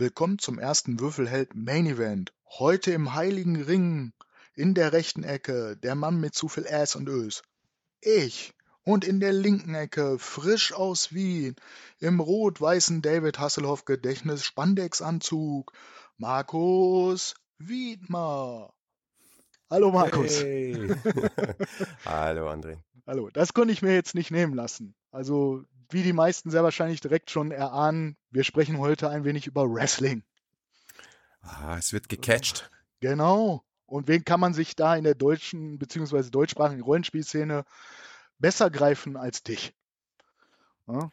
Willkommen zum ersten Würfelheld Main Event. Heute im Heiligen Ring. In der rechten Ecke der Mann mit zu viel Ass und Ös. Ich. Und in der linken Ecke, frisch aus Wien, im rot-weißen David Hasselhoff Gedächtnis Spandex-Anzug, Markus Wiedmer. Hallo Markus. Hey. Hallo André. Hallo, das konnte ich mir jetzt nicht nehmen lassen. Also, wie die meisten sehr wahrscheinlich direkt schon erahnen, wir sprechen heute ein wenig über Wrestling. Ah, es wird gecatcht. Genau. Und wen kann man sich da in der deutschen bzw. deutschsprachigen Rollenspielszene besser greifen als dich? Ja?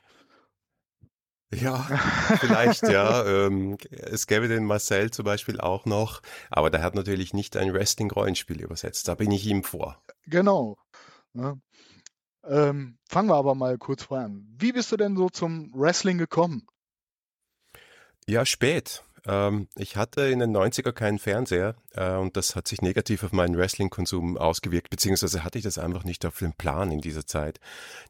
Ja, vielleicht, ja. Ähm, es gäbe den Marcel zum Beispiel auch noch, aber der hat natürlich nicht ein Wrestling-Rollenspiel übersetzt. Da bin ich ihm vor. Genau. Ja. Ähm, fangen wir aber mal kurz vor an. Wie bist du denn so zum Wrestling gekommen? Ja, spät. Ähm, ich hatte in den 90er keinen Fernseher äh, und das hat sich negativ auf meinen Wrestling-Konsum ausgewirkt, beziehungsweise hatte ich das einfach nicht auf dem Plan in dieser Zeit.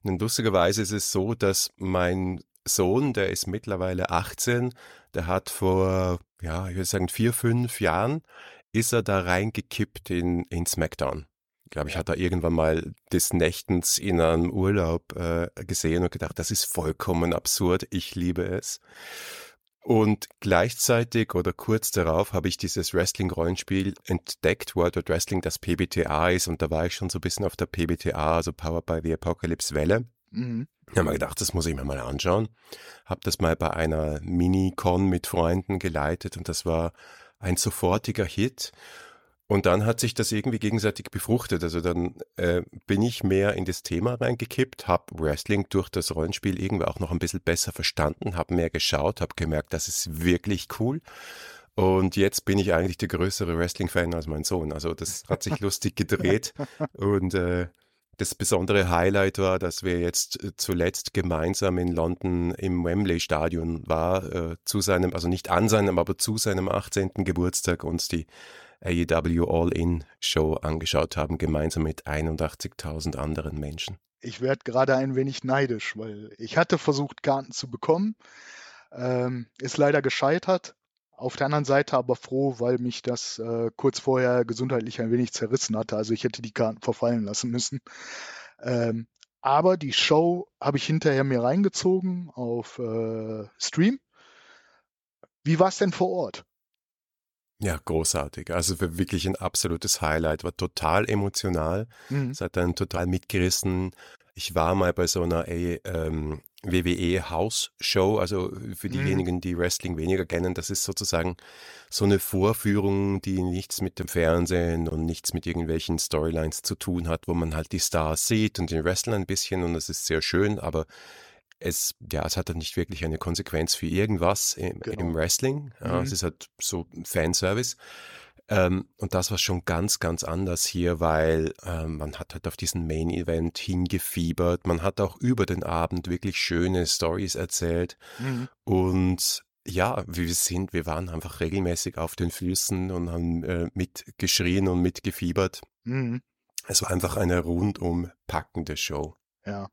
Und lustigerweise ist es so, dass mein Sohn, der ist mittlerweile 18, der hat vor, ja, ich würde sagen, vier, fünf Jahren, ist er da reingekippt in, in SmackDown. Ich glaube, ich hatte irgendwann mal des Nächtens in einem Urlaub äh, gesehen und gedacht, das ist vollkommen absurd, ich liebe es. Und gleichzeitig oder kurz darauf habe ich dieses Wrestling-Rollenspiel entdeckt, World of Wrestling, das PBTA ist. Und da war ich schon so ein bisschen auf der PBTA, also Powered by the Apocalypse Welle. Mhm. Ich habe mir gedacht, das muss ich mir mal anschauen. Habe das mal bei einer Mini-Con mit Freunden geleitet und das war ein sofortiger Hit. Und dann hat sich das irgendwie gegenseitig befruchtet. Also dann äh, bin ich mehr in das Thema reingekippt, habe Wrestling durch das Rollenspiel irgendwie auch noch ein bisschen besser verstanden, habe mehr geschaut, habe gemerkt, das ist wirklich cool. Und jetzt bin ich eigentlich der größere Wrestling-Fan als mein Sohn. Also das hat sich lustig gedreht und äh, das besondere Highlight war, dass wir jetzt äh, zuletzt gemeinsam in London im Wembley Stadion war, äh, zu seinem, also nicht an seinem, aber zu seinem 18. Geburtstag uns die AEW All-In Show angeschaut haben, gemeinsam mit 81.000 anderen Menschen. Ich werde gerade ein wenig neidisch, weil ich hatte versucht, Karten zu bekommen, ähm, ist leider gescheitert. Auf der anderen Seite aber froh, weil mich das äh, kurz vorher gesundheitlich ein wenig zerrissen hatte. Also ich hätte die Karten verfallen lassen müssen. Ähm, aber die Show habe ich hinterher mir reingezogen auf äh, Stream. Wie war es denn vor Ort? Ja, großartig. Also wirklich ein absolutes Highlight. War total emotional. Mhm. Es hat dann total mitgerissen. Ich war mal bei so einer ey, ähm, WWE House Show, also für mhm. diejenigen, die Wrestling weniger kennen, das ist sozusagen so eine Vorführung, die nichts mit dem Fernsehen und nichts mit irgendwelchen Storylines zu tun hat, wo man halt die Stars sieht und den Wrestler ein bisschen und das ist sehr schön, aber es, ja, es hat halt nicht wirklich eine Konsequenz für irgendwas im, genau. im Wrestling. Ja, mhm. Es ist halt so Fanservice. Ähm, und das war schon ganz, ganz anders hier, weil ähm, man hat halt auf diesen Main Event hingefiebert. Man hat auch über den Abend wirklich schöne Stories erzählt. Mhm. Und ja, wie wir sind, wir waren einfach regelmäßig auf den Füßen und haben äh, mitgeschrien und mitgefiebert. Mhm. Es war einfach eine rundum packende Show. Ja.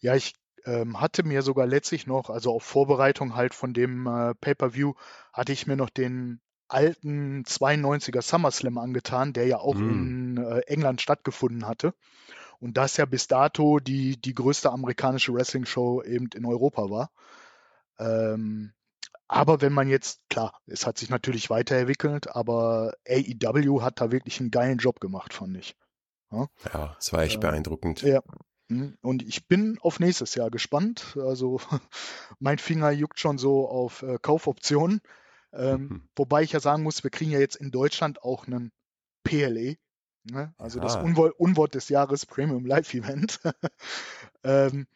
Ja, ich ähm, hatte mir sogar letztlich noch, also auf Vorbereitung halt von dem äh, Pay-per-View, hatte ich mir noch den alten 92er SummerSlam angetan, der ja auch mm. in äh, England stattgefunden hatte. Und das ja bis dato die, die größte amerikanische Wrestling-Show eben in Europa war. Ähm, aber wenn man jetzt, klar, es hat sich natürlich weiterentwickelt, aber AEW hat da wirklich einen geilen Job gemacht, fand ich. Ja, ja es war echt äh, beeindruckend. Ja, und ich bin auf nächstes Jahr gespannt. Also mein Finger juckt schon so auf äh, Kaufoptionen. Ähm, mhm. Wobei ich ja sagen muss, wir kriegen ja jetzt in Deutschland auch einen PLE. Ne? Also ja. das Unwort, Unwort, des Jahres Premium Live Event. ähm,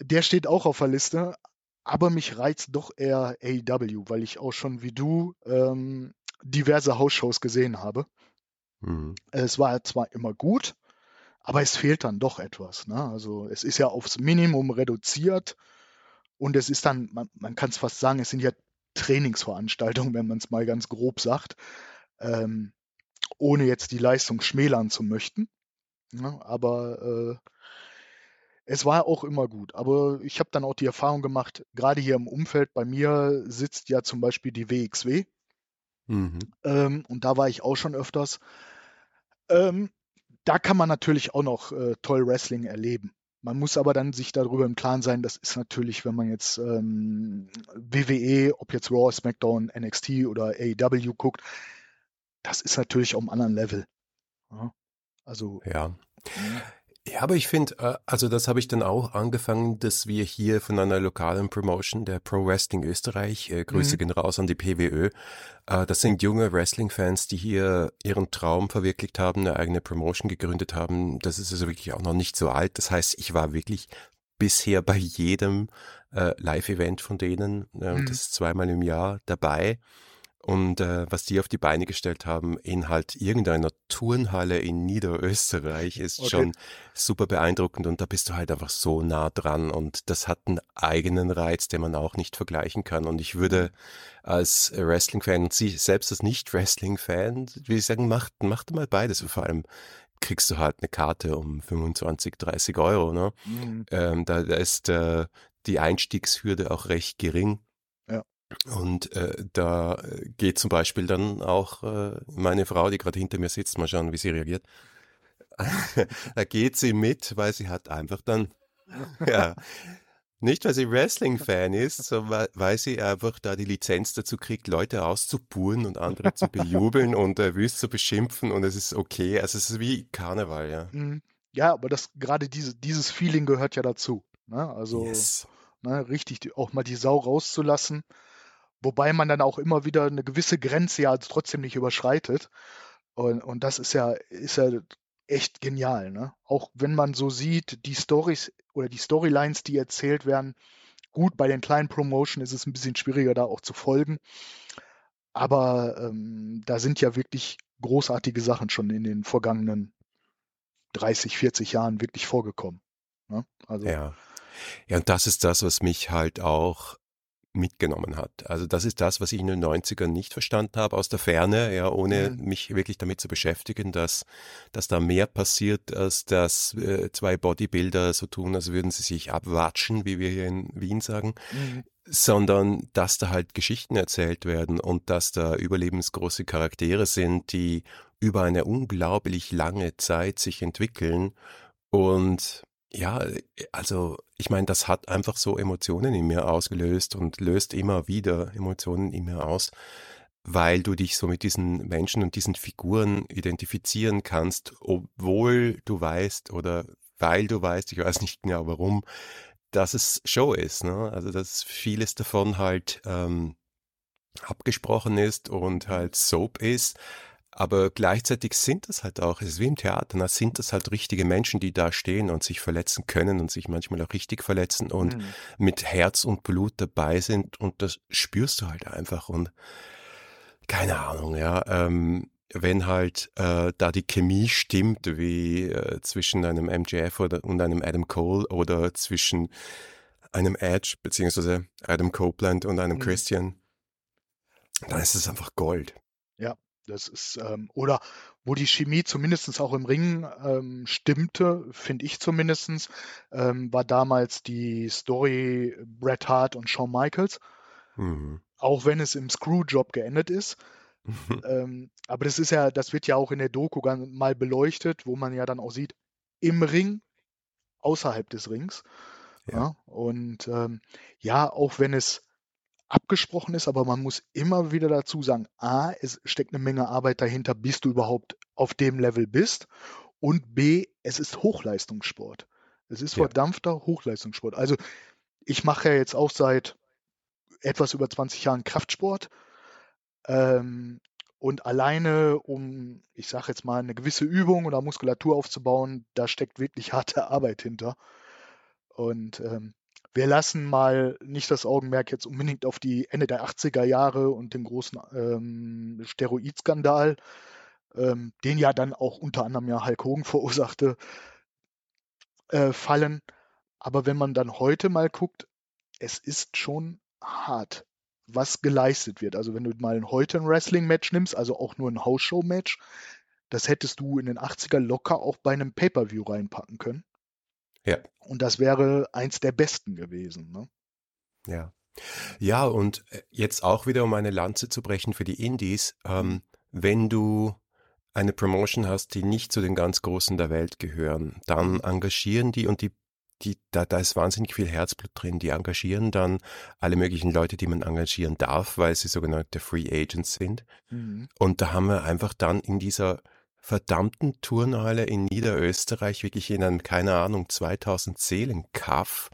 der steht auch auf der Liste. Aber mich reizt doch eher AEW, weil ich auch schon wie du ähm, diverse Hausshows gesehen habe. Mhm. Es war zwar immer gut, aber es fehlt dann doch etwas. Ne? Also es ist ja aufs Minimum reduziert und es ist dann, man, man kann es fast sagen, es sind ja Trainingsveranstaltungen, wenn man es mal ganz grob sagt, ähm, ohne jetzt die Leistung schmälern zu möchten. Ne? Aber äh, Es war auch immer gut, aber ich habe dann auch die Erfahrung gemacht, gerade hier im Umfeld bei mir sitzt ja zum Beispiel die WXW. Mhm. Ähm, und da war ich auch schon öfters. Ähm, da kann man natürlich auch noch äh, toll Wrestling erleben. Man muss aber dann sich darüber im Klaren sein, das ist natürlich, wenn man jetzt ähm, WWE, ob jetzt Raw, SmackDown, NXT oder AEW guckt, das ist natürlich auf einem anderen Level. Ja, also. Ja. Ja, aber ich finde, äh, also das habe ich dann auch angefangen, dass wir hier von einer lokalen Promotion, der Pro Wrestling Österreich, äh, Grüße mhm. gehen raus an die PWÖ, äh, das sind junge Wrestling-Fans, die hier ihren Traum verwirklicht haben, eine eigene Promotion gegründet haben. Das ist also wirklich auch noch nicht so alt. Das heißt, ich war wirklich bisher bei jedem äh, Live-Event von denen, äh, mhm. das ist zweimal im Jahr dabei. Und äh, was die auf die Beine gestellt haben in halt irgendeiner Turnhalle in Niederösterreich ist okay. schon super beeindruckend und da bist du halt einfach so nah dran und das hat einen eigenen Reiz, den man auch nicht vergleichen kann. Und ich würde als Wrestling-Fan und sie selbst als Nicht-Wrestling-Fan, wie ich sagen, macht, macht mal beides. Und vor allem kriegst du halt eine Karte um 25, 30 Euro. Ne? Mhm. Ähm, da, da ist äh, die Einstiegshürde auch recht gering. Und äh, da äh, geht zum Beispiel dann auch äh, meine Frau, die gerade hinter mir sitzt, mal schauen, wie sie reagiert. da geht sie mit, weil sie hat einfach dann, ja, nicht weil sie Wrestling-Fan ist, sondern weil sie einfach da die Lizenz dazu kriegt, Leute auszubuhen und andere zu bejubeln und äh, wüst zu beschimpfen und es ist okay. Also es ist wie Karneval, ja. Mhm. Ja, aber das gerade diese, dieses Feeling gehört ja dazu. Ne? Also yes. ne, richtig auch mal die Sau rauszulassen. Wobei man dann auch immer wieder eine gewisse Grenze ja trotzdem nicht überschreitet. Und, und das ist ja, ist ja echt genial. Ne? Auch wenn man so sieht, die Stories oder die Storylines, die erzählt werden, gut, bei den kleinen Promotion ist es ein bisschen schwieriger, da auch zu folgen. Aber ähm, da sind ja wirklich großartige Sachen schon in den vergangenen 30, 40 Jahren wirklich vorgekommen. Ne? Also, ja. Ja, und das ist das, was mich halt auch mitgenommen hat. Also das ist das, was ich in den 90ern nicht verstanden habe aus der Ferne, ja, ohne mhm. mich wirklich damit zu beschäftigen, dass, dass da mehr passiert, als dass äh, zwei Bodybuilder so tun, als würden sie sich abwatschen, wie wir hier in Wien sagen, mhm. sondern dass da halt Geschichten erzählt werden und dass da überlebensgroße Charaktere sind, die über eine unglaublich lange Zeit sich entwickeln und ja, also ich meine, das hat einfach so Emotionen in mir ausgelöst und löst immer wieder Emotionen in mir aus, weil du dich so mit diesen Menschen und diesen Figuren identifizieren kannst, obwohl du weißt oder weil du weißt, ich weiß nicht genau warum, dass es Show ist. Ne? Also dass vieles davon halt ähm, abgesprochen ist und halt Soap ist, aber gleichzeitig sind das halt auch, es ist wie im Theater, da sind das halt richtige Menschen, die da stehen und sich verletzen können und sich manchmal auch richtig verletzen und mhm. mit Herz und Blut dabei sind und das spürst du halt einfach und keine Ahnung, ja. Ähm, wenn halt äh, da die Chemie stimmt, wie äh, zwischen einem MJF oder, und einem Adam Cole oder zwischen einem Edge beziehungsweise Adam Copeland und einem mhm. Christian, dann ist es einfach Gold. Ja, das ist, ähm, oder wo die Chemie zumindest auch im Ring ähm, stimmte, finde ich zumindest, ähm, war damals die Story Bret Hart und Shawn Michaels. Mhm. Auch wenn es im Screwjob geendet ist. ähm, aber das ist ja, das wird ja auch in der Doku mal beleuchtet, wo man ja dann auch sieht, im Ring, außerhalb des Rings. Ja. ja und ähm, ja, auch wenn es abgesprochen ist, aber man muss immer wieder dazu sagen, a, es steckt eine Menge Arbeit dahinter, bis du überhaupt auf dem Level bist und b, es ist Hochleistungssport. Es ist ja. verdampfter Hochleistungssport. Also ich mache ja jetzt auch seit etwas über 20 Jahren Kraftsport ähm, und alleine, um, ich sage jetzt mal, eine gewisse Übung oder Muskulatur aufzubauen, da steckt wirklich harte Arbeit hinter. Und ähm, wir lassen mal nicht das Augenmerk jetzt unbedingt auf die Ende der 80er Jahre und den großen ähm, Steroidskandal, ähm, den ja dann auch unter anderem ja Hulk Hogan verursachte, äh, fallen. Aber wenn man dann heute mal guckt, es ist schon hart, was geleistet wird. Also wenn du mal heute ein Wrestling-Match nimmst, also auch nur ein House-Show-Match, das hättest du in den 80er locker auch bei einem Pay-Per-View reinpacken können. Ja. Und das wäre eins der besten gewesen. Ne? Ja. Ja, und äh, jetzt auch wieder, um eine Lanze zu brechen für die Indies, ähm, wenn du eine Promotion hast, die nicht zu den ganz Großen der Welt gehören, dann engagieren die und die, die, da, da ist wahnsinnig viel Herzblut drin. Die engagieren dann alle möglichen Leute, die man engagieren darf, weil sie sogenannte Free Agents sind. Mhm. Und da haben wir einfach dann in dieser verdammten Turnhalle in Niederösterreich wirklich in einem, keine Ahnung, 2000 Seelen Kaff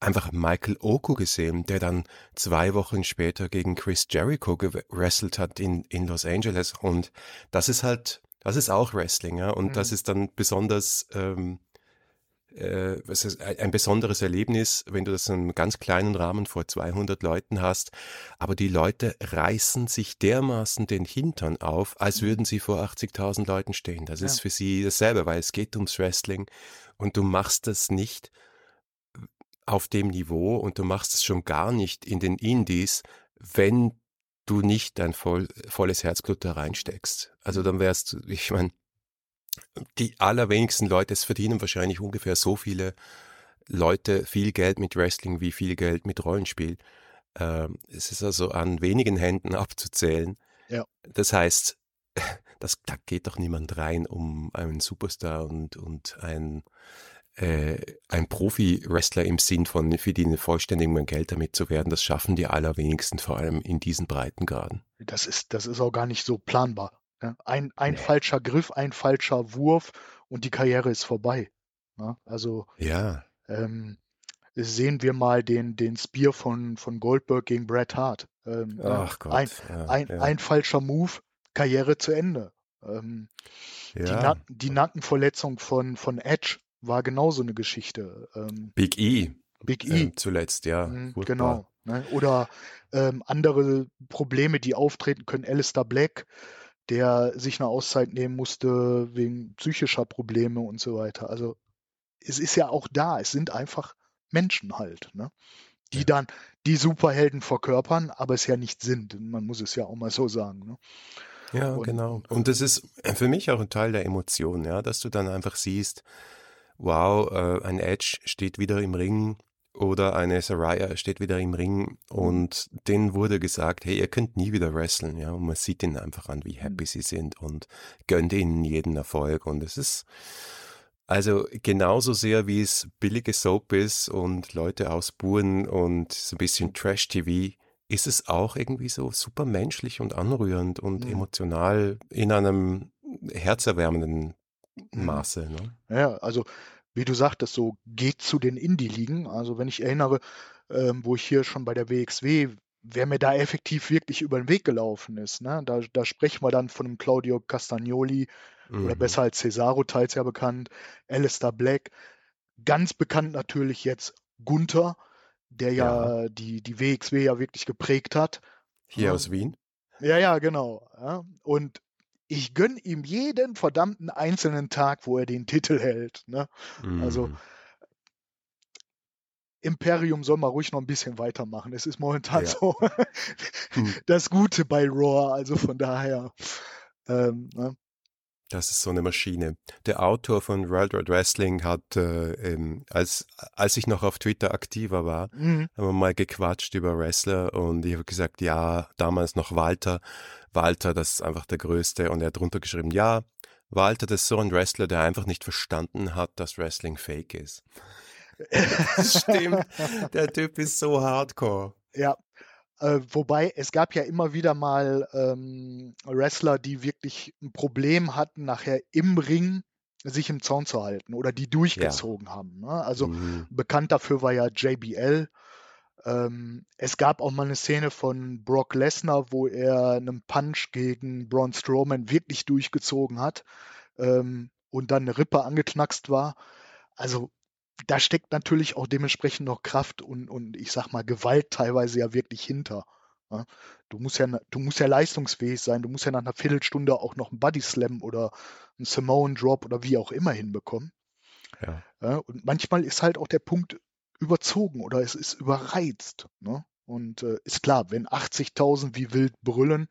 einfach Michael Oku gesehen, der dann zwei Wochen später gegen Chris Jericho gewrestelt hat in, in Los Angeles. Und das ist halt, das ist auch Wrestling, ja. Und mhm. das ist dann besonders, ähm, äh, was ist ein besonderes Erlebnis, wenn du das in einem ganz kleinen Rahmen vor 200 Leuten hast. Aber die Leute reißen sich dermaßen den Hintern auf, als mhm. würden sie vor 80.000 Leuten stehen. Das ja. ist für sie dasselbe, weil es geht ums Wrestling und du machst das nicht auf dem Niveau und du machst es schon gar nicht in den Indies, wenn du nicht dein voll, volles Herzblut da reinsteckst. Also dann wärst du, ich meine, die allerwenigsten Leute, es verdienen wahrscheinlich ungefähr so viele Leute viel Geld mit Wrestling wie viel Geld mit Rollenspiel. Ähm, es ist also an wenigen Händen abzuzählen. Ja. Das heißt, das, da geht doch niemand rein, um einen Superstar und, und ein äh, ein Profi-Wrestler im Sinn von für die vollständigen Geld damit zu werden, das schaffen die allerwenigsten, vor allem in diesen Breitengraden. Das ist, das ist auch gar nicht so planbar. Ja? Ein, ein nee. falscher Griff, ein falscher Wurf und die Karriere ist vorbei. Ja? Also ja. Ähm, sehen wir mal den, den Spear von, von Goldberg gegen Bret Hart. Ähm, Ach Gott. Ein, ein, ein falscher Move, Karriere zu Ende. Ähm, die, Na die Nackenverletzung von, von Edge war genauso eine Geschichte. Ähm, Big E. Big E. Ähm, zuletzt, ja. Mhm, genau. Ne? Oder ähm, andere Probleme, die auftreten können. Alistair Black, der sich eine Auszeit nehmen musste wegen psychischer Probleme und so weiter. Also es ist ja auch da. Es sind einfach Menschen halt, ne? die ja. dann die Superhelden verkörpern, aber es ja nicht sind. Man muss es ja auch mal so sagen. Ne? Ja, und, genau. Und das ist für mich auch ein Teil der Emotion, ja, dass du dann einfach siehst, wow, äh, ein Edge steht wieder im Ring oder eine Saraya steht wieder im Ring und denen wurde gesagt, hey, ihr könnt nie wieder wresteln, ja, und man sieht ihnen einfach an, wie happy sie sind und gönnt ihnen jeden Erfolg und es ist also genauso sehr wie es billige Soap ist und Leute ausbuhen und so ein bisschen Trash-TV, ist es auch irgendwie so super menschlich und anrührend und mhm. emotional in einem herzerwärmenden Mhm. Maße. Ne? Ja, also wie du sagtest, so geht zu den Indie-Ligen. Also wenn ich erinnere, ähm, wo ich hier schon bei der WXW, wer mir da effektiv wirklich über den Weg gelaufen ist, ne? da, da sprechen wir dann von einem Claudio Castagnoli mhm. oder besser als Cesaro, teils ja bekannt, Alistair Black. Ganz bekannt natürlich jetzt Gunther, der ja, ja die, die WXW ja wirklich geprägt hat. Hier ja. aus Wien? Ja, ja, genau. Ja. Und ich gönne ihm jeden verdammten einzelnen Tag, wo er den Titel hält. Ne? Also mhm. Imperium soll mal ruhig noch ein bisschen weitermachen. Es ist momentan ja. so das Gute bei Raw. Also von daher. Ähm, ne? Das ist so eine Maschine. Der Autor von World Wide Wrestling hat, äh, ähm, als, als ich noch auf Twitter aktiver war, mhm. haben wir mal gequatscht über Wrestler und ich habe gesagt, ja, damals noch Walter. Walter, das ist einfach der Größte. Und er hat drunter geschrieben, ja, Walter, das ist so ein Wrestler, der einfach nicht verstanden hat, dass Wrestling fake ist. das stimmt. Der Typ ist so hardcore. Ja, äh, wobei es gab ja immer wieder mal ähm, Wrestler, die wirklich ein Problem hatten, nachher im Ring sich im Zaun zu halten oder die durchgezogen ja. haben. Ne? Also mhm. bekannt dafür war ja JBL. Ähm, es gab auch mal eine Szene von Brock Lesnar, wo er einen Punch gegen Braun Strowman wirklich durchgezogen hat ähm, und dann eine Rippe angeknackst war. Also da steckt natürlich auch dementsprechend noch Kraft und, und ich sag mal Gewalt teilweise ja wirklich hinter. Ja? Du musst ja, du musst ja leistungsfähig sein, du musst ja nach einer Viertelstunde auch noch einen Body Slam oder einen Samoan Drop oder wie auch immer hinbekommen. Ja. ja. und manchmal ist halt auch der Punkt überzogen oder es ist überreizt. Ne? Und äh, ist klar, wenn 80.000 wie wild brüllen,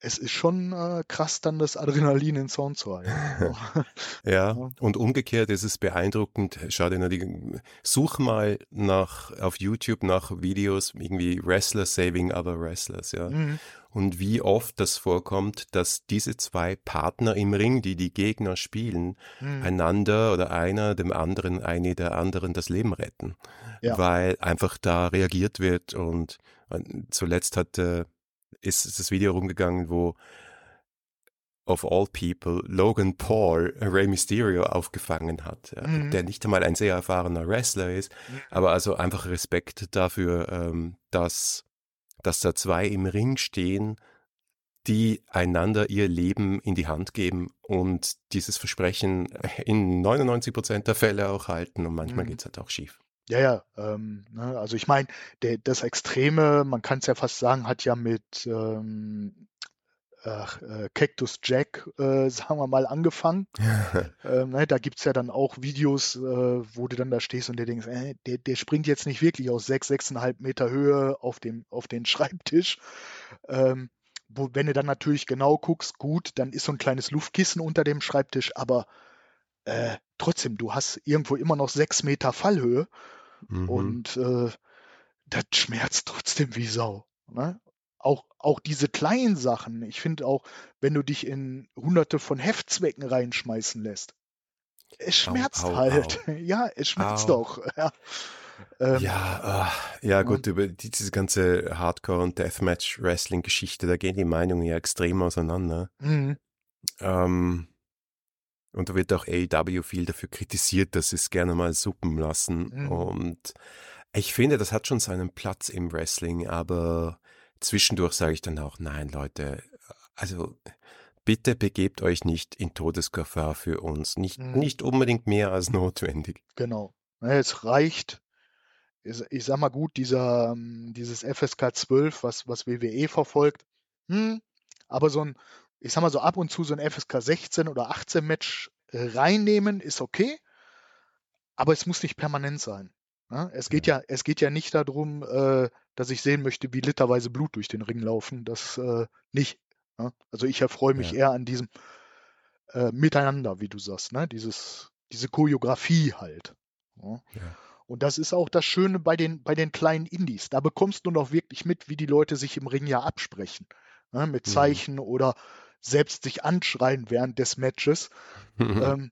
es ist schon äh, krass, dann das Adrenalin in Sound zu halten. ja, und umgekehrt ist es beeindruckend. Schau dir nur die, such mal nach, auf YouTube nach Videos, irgendwie Wrestler saving other Wrestlers, ja. Mhm. Und wie oft das vorkommt, dass diese zwei Partner im Ring, die die Gegner spielen, mhm. einander oder einer dem anderen, eine der anderen das Leben retten. Ja. Weil einfach da reagiert wird und, und zuletzt hat äh, ist das Video rumgegangen, wo of all people Logan Paul Rey Mysterio aufgefangen hat, ja, mhm. der nicht einmal ein sehr erfahrener Wrestler ist, mhm. aber also einfach Respekt dafür, ähm, dass, dass da zwei im Ring stehen, die einander ihr Leben in die Hand geben und dieses Versprechen in 99 Prozent der Fälle auch halten und manchmal mhm. geht es halt auch schief. Ja, ja, ähm, ne, also ich meine, das Extreme, man kann es ja fast sagen, hat ja mit ähm, ach, äh, Cactus Jack, äh, sagen wir mal, angefangen. ähm, ne, da gibt es ja dann auch Videos, äh, wo du dann da stehst und dir denkst, äh, der, der springt jetzt nicht wirklich aus sechs, sechseinhalb Meter Höhe auf, dem, auf den Schreibtisch. Ähm, wo, wenn du dann natürlich genau guckst, gut, dann ist so ein kleines Luftkissen unter dem Schreibtisch, aber äh, trotzdem, du hast irgendwo immer noch sechs Meter Fallhöhe Mhm. Und äh, das schmerzt trotzdem wie Sau. Ne? Auch, auch diese kleinen Sachen. Ich finde auch, wenn du dich in hunderte von Heftzwecken reinschmeißen lässt, es schmerzt au, au, halt. Au. Ja, es schmerzt doch. Ja, ähm, ja, uh, ja gut, über diese ganze Hardcore- und Deathmatch-Wrestling-Geschichte, da gehen die Meinungen ja extrem auseinander. Mhm. Ähm, und da wird auch AEW viel dafür kritisiert, dass sie es gerne mal suppen lassen. Mhm. Und ich finde, das hat schon seinen Platz im Wrestling, aber zwischendurch sage ich dann auch, nein, Leute, also bitte begebt euch nicht in Todesgefahr für uns. Nicht, mhm. nicht unbedingt mehr als notwendig. Genau. Es reicht, ich sag mal gut, dieser, ähm, dieses FSK 12, was, was WWE verfolgt, hm, aber so ein, ich sag mal so ab und zu so ein FSK 16 oder 18 Match äh, reinnehmen, ist okay, aber es muss nicht permanent sein. Ne? Es, geht ja, es geht ja nicht darum, äh, dass ich sehen möchte, wie literweise Blut durch den Ring laufen. Das äh, nicht. Ne? Also ich erfreue mich ja. eher an diesem äh, Miteinander, wie du sagst, ne? Dieses, diese Choreografie halt. Ne? Ja. Und das ist auch das Schöne bei den, bei den kleinen Indies. Da bekommst du noch wirklich mit, wie die Leute sich im Ring ja absprechen. Ne? Mit mhm. Zeichen mhm. oder selbst sich anschreien während des Matches. ähm,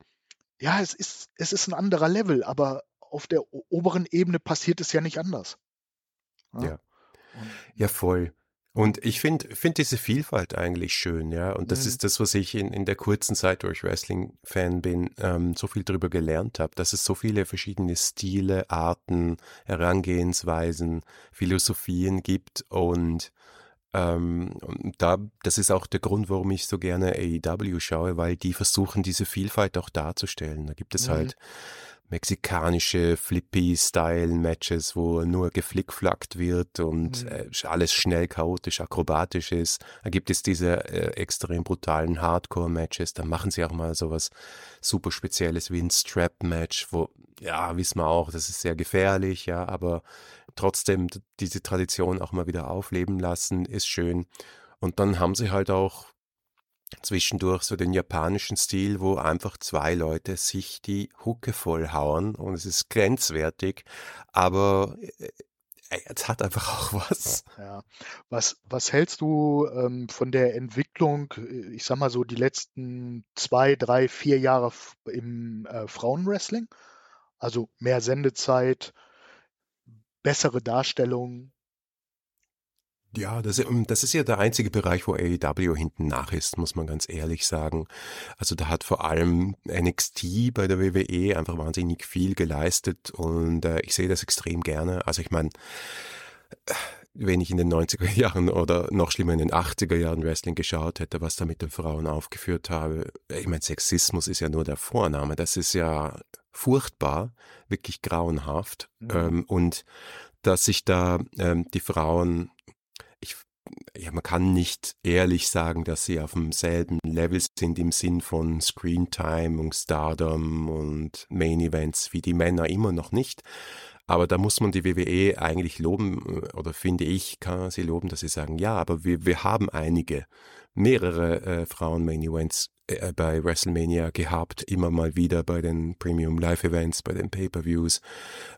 ja, es ist, es ist ein anderer Level, aber auf der oberen Ebene passiert es ja nicht anders. Ja, ja. ja voll. Und ich finde find diese Vielfalt eigentlich schön, ja. Und das mhm. ist das, was ich in, in der kurzen Zeit, wo ich Wrestling-Fan bin, ähm, so viel darüber gelernt habe, dass es so viele verschiedene Stile, Arten, Herangehensweisen, Philosophien gibt und ähm, und da, das ist auch der Grund, warum ich so gerne AEW schaue, weil die versuchen, diese Vielfalt auch darzustellen. Da gibt es mhm. halt mexikanische Flippy-Style-Matches, wo nur geflickflackt wird und mhm. äh, alles schnell chaotisch, akrobatisch ist. Da gibt es diese äh, extrem brutalen Hardcore-Matches. Da machen sie auch mal sowas super Spezielles wie ein Strap-Match, wo, ja, wissen wir auch, das ist sehr gefährlich, ja, aber trotzdem diese Tradition auch mal wieder aufleben lassen, ist schön. Und dann haben sie halt auch zwischendurch so den japanischen Stil, wo einfach zwei Leute sich die Hucke vollhauen und es ist grenzwertig, aber äh, es hat einfach auch was. Ja. Was, was hältst du ähm, von der Entwicklung, äh, ich sag mal so die letzten zwei, drei, vier Jahre im äh, Frauenwrestling? Also mehr Sendezeit, bessere Darstellung. Ja, das, ähm, das ist ja der einzige Bereich, wo AEW hinten nach ist, muss man ganz ehrlich sagen. Also da hat vor allem NXT bei der WWE einfach wahnsinnig viel geleistet und äh, ich sehe das extrem gerne. Also ich meine, wenn ich in den 90er Jahren oder noch schlimmer in den 80er Jahren Wrestling geschaut hätte, was da mit den Frauen aufgeführt habe, ich meine, Sexismus ist ja nur der Vorname, das ist ja furchtbar, wirklich grauenhaft. Mhm. Ähm, und dass sich da ähm, die Frauen, ich, ja, man kann nicht ehrlich sagen, dass sie auf demselben Level sind im Sinn von Screentime und Stardom und Main Events wie die Männer immer noch nicht. Aber da muss man die WWE eigentlich loben, äh, oder finde ich, kann sie loben, dass sie sagen, ja, aber wir, wir haben einige mehrere äh, Frauen-Main-Events äh, bei WrestleMania gehabt, immer mal wieder bei den Premium Live Events, bei den Pay-per-Views.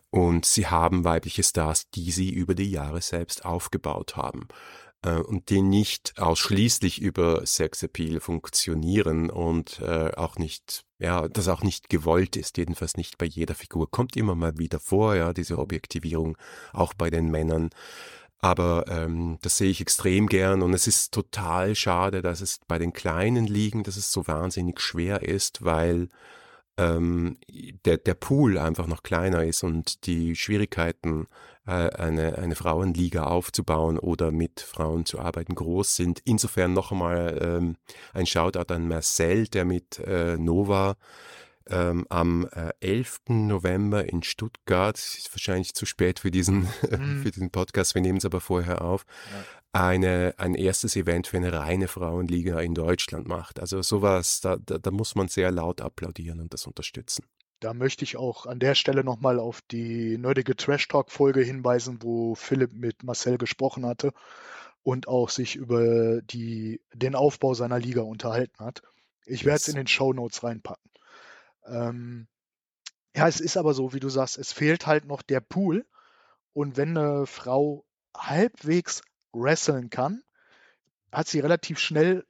Und sie haben weibliche Stars, die sie über die Jahre selbst aufgebaut haben äh, und die nicht ausschließlich über Sexappeal funktionieren und äh, auch nicht, ja, das auch nicht gewollt ist, jedenfalls nicht bei jeder Figur. Kommt immer mal wieder vor, ja, diese Objektivierung, auch bei den Männern. Aber ähm, das sehe ich extrem gern und es ist total schade, dass es bei den kleinen Ligen, dass es so wahnsinnig schwer ist, weil ähm, der, der Pool einfach noch kleiner ist und die Schwierigkeiten, äh, eine, eine Frauenliga aufzubauen oder mit Frauen zu arbeiten, groß sind. Insofern noch einmal ähm, ein Shoutout an Marcel, der mit äh, Nova ähm, am äh, 11. November in Stuttgart, ist wahrscheinlich zu spät für diesen, mhm. für diesen Podcast, wir nehmen es aber vorher auf, ja. eine, ein erstes Event für eine reine Frauenliga in Deutschland macht. Also sowas, da, da, da muss man sehr laut applaudieren und das unterstützen. Da möchte ich auch an der Stelle nochmal auf die nerdige Trash Talk Folge hinweisen, wo Philipp mit Marcel gesprochen hatte und auch sich über die, den Aufbau seiner Liga unterhalten hat. Ich yes. werde es in den Show Notes reinpacken. Ähm, ja, es ist aber so, wie du sagst, es fehlt halt noch der Pool. Und wenn eine Frau halbwegs wresteln kann, hat sie relativ schnell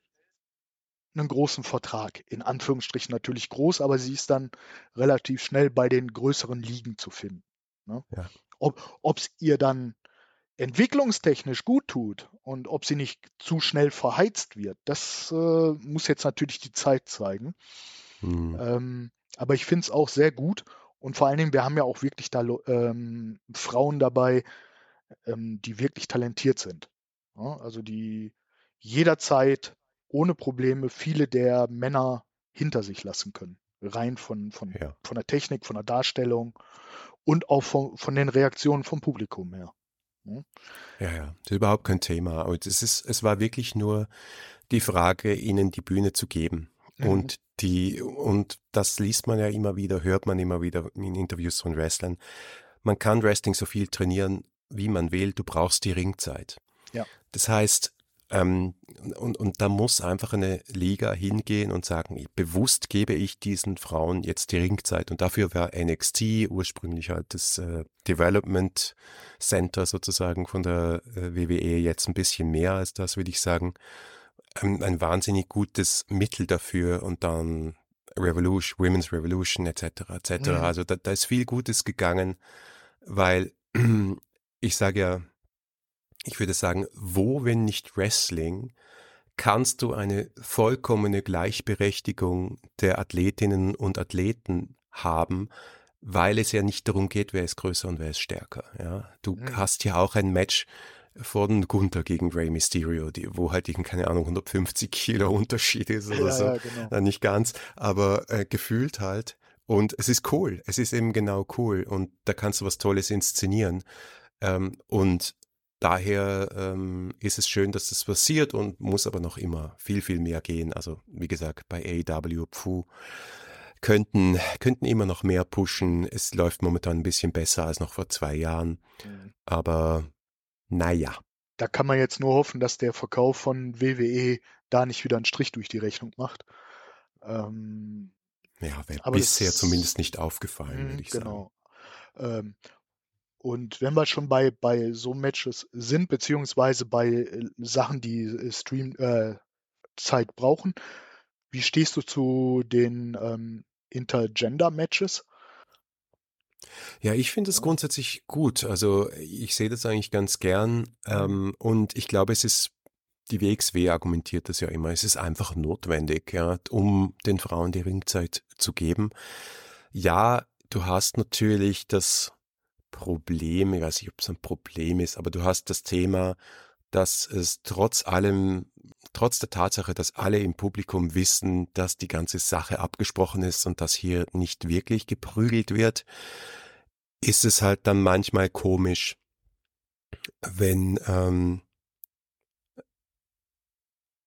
einen großen Vertrag. In Anführungsstrichen natürlich groß, aber sie ist dann relativ schnell bei den größeren Ligen zu finden. Ne? Ja. Ob es ihr dann entwicklungstechnisch gut tut und ob sie nicht zu schnell verheizt wird, das äh, muss jetzt natürlich die Zeit zeigen. Hm. Ähm, aber ich finde es auch sehr gut. Und vor allen Dingen, wir haben ja auch wirklich da ähm, Frauen dabei, ähm, die wirklich talentiert sind. Ja, also die jederzeit ohne Probleme viele der Männer hinter sich lassen können. Rein von, von, ja. von der Technik, von der Darstellung und auch von, von den Reaktionen vom Publikum her. Ja, ja, ja. das ist überhaupt kein Thema. Aber es, ist, es war wirklich nur die Frage, ihnen die Bühne zu geben. Mhm. Und die, und das liest man ja immer wieder, hört man immer wieder in Interviews von Wrestlern. Man kann Wrestling so viel trainieren, wie man will. Du brauchst die Ringzeit. Ja. Das heißt, ähm, und, und da muss einfach eine Liga hingehen und sagen, bewusst gebe ich diesen Frauen jetzt die Ringzeit. Und dafür war NXT ursprünglich halt das äh, Development Center sozusagen von der äh, WWE jetzt ein bisschen mehr als das, würde ich sagen ein, ein wahnsinnig gutes Mittel dafür und dann Revolution, Women's Revolution etc. etc. Mhm. Also da, da ist viel Gutes gegangen, weil ich sage ja, ich würde sagen, wo, wenn nicht Wrestling, kannst du eine vollkommene Gleichberechtigung der Athletinnen und Athleten haben, weil es ja nicht darum geht, wer ist größer und wer ist stärker. Ja, du mhm. hast ja auch ein Match, von Gunther gegen Rey Mysterio, die, wo halt eben, keine Ahnung, 150 Kilo Unterschied ist oder ja, so. Ja, genau. äh, nicht ganz, aber äh, gefühlt halt. Und es ist cool. Es ist eben genau cool. Und da kannst du was Tolles inszenieren. Ähm, und daher ähm, ist es schön, dass das passiert und muss aber noch immer viel, viel mehr gehen. Also, wie gesagt, bei AEW, Pfu, könnten, könnten immer noch mehr pushen. Es läuft momentan ein bisschen besser als noch vor zwei Jahren. Mhm. Aber naja. Da kann man jetzt nur hoffen, dass der Verkauf von WWE da nicht wieder einen Strich durch die Rechnung macht. Ähm, ja, wäre bisher das, zumindest nicht aufgefallen, würde mhm, ich genau. sagen. Ähm, und wenn wir schon bei, bei so Matches sind, beziehungsweise bei äh, Sachen, die äh, Stream-Zeit äh, brauchen, wie stehst du zu den ähm, Intergender-Matches? Ja, ich finde es grundsätzlich gut. Also ich sehe das eigentlich ganz gern ähm, und ich glaube, es ist die WXW argumentiert das ja immer. Es ist einfach notwendig, ja, um den Frauen die Ringzeit zu geben. Ja, du hast natürlich das Problem, ich weiß nicht, ob es ein Problem ist, aber du hast das Thema, dass es trotz allem, trotz der Tatsache, dass alle im Publikum wissen, dass die ganze Sache abgesprochen ist und dass hier nicht wirklich geprügelt wird, ist es halt dann manchmal komisch, wenn, ähm,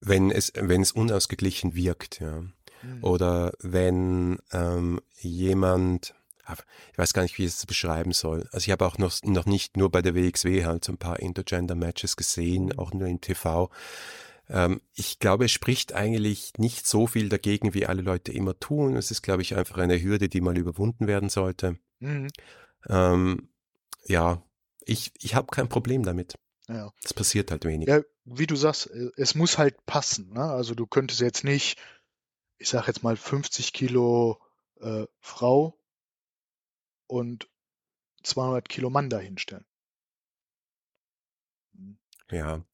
wenn es, wenn es unausgeglichen wirkt, ja. Mhm. Oder wenn ähm, jemand, ich weiß gar nicht, wie ich es beschreiben soll. Also ich habe auch noch, noch nicht nur bei der WXW halt so ein paar Intergender-Matches gesehen, mhm. auch nur im TV. Ähm, ich glaube, es spricht eigentlich nicht so viel dagegen, wie alle Leute immer tun. Es ist, glaube ich, einfach eine Hürde, die mal überwunden werden sollte. Mhm. Ähm, ja, ich, ich habe kein Problem damit. Ja. Es passiert halt wenig. Ja, wie du sagst, äh, es muss halt passen. Ne? Also du könntest jetzt nicht, ich sag jetzt mal 50 Kilo äh, Frau und 200 Kilo Mann dahinstellen. Ja,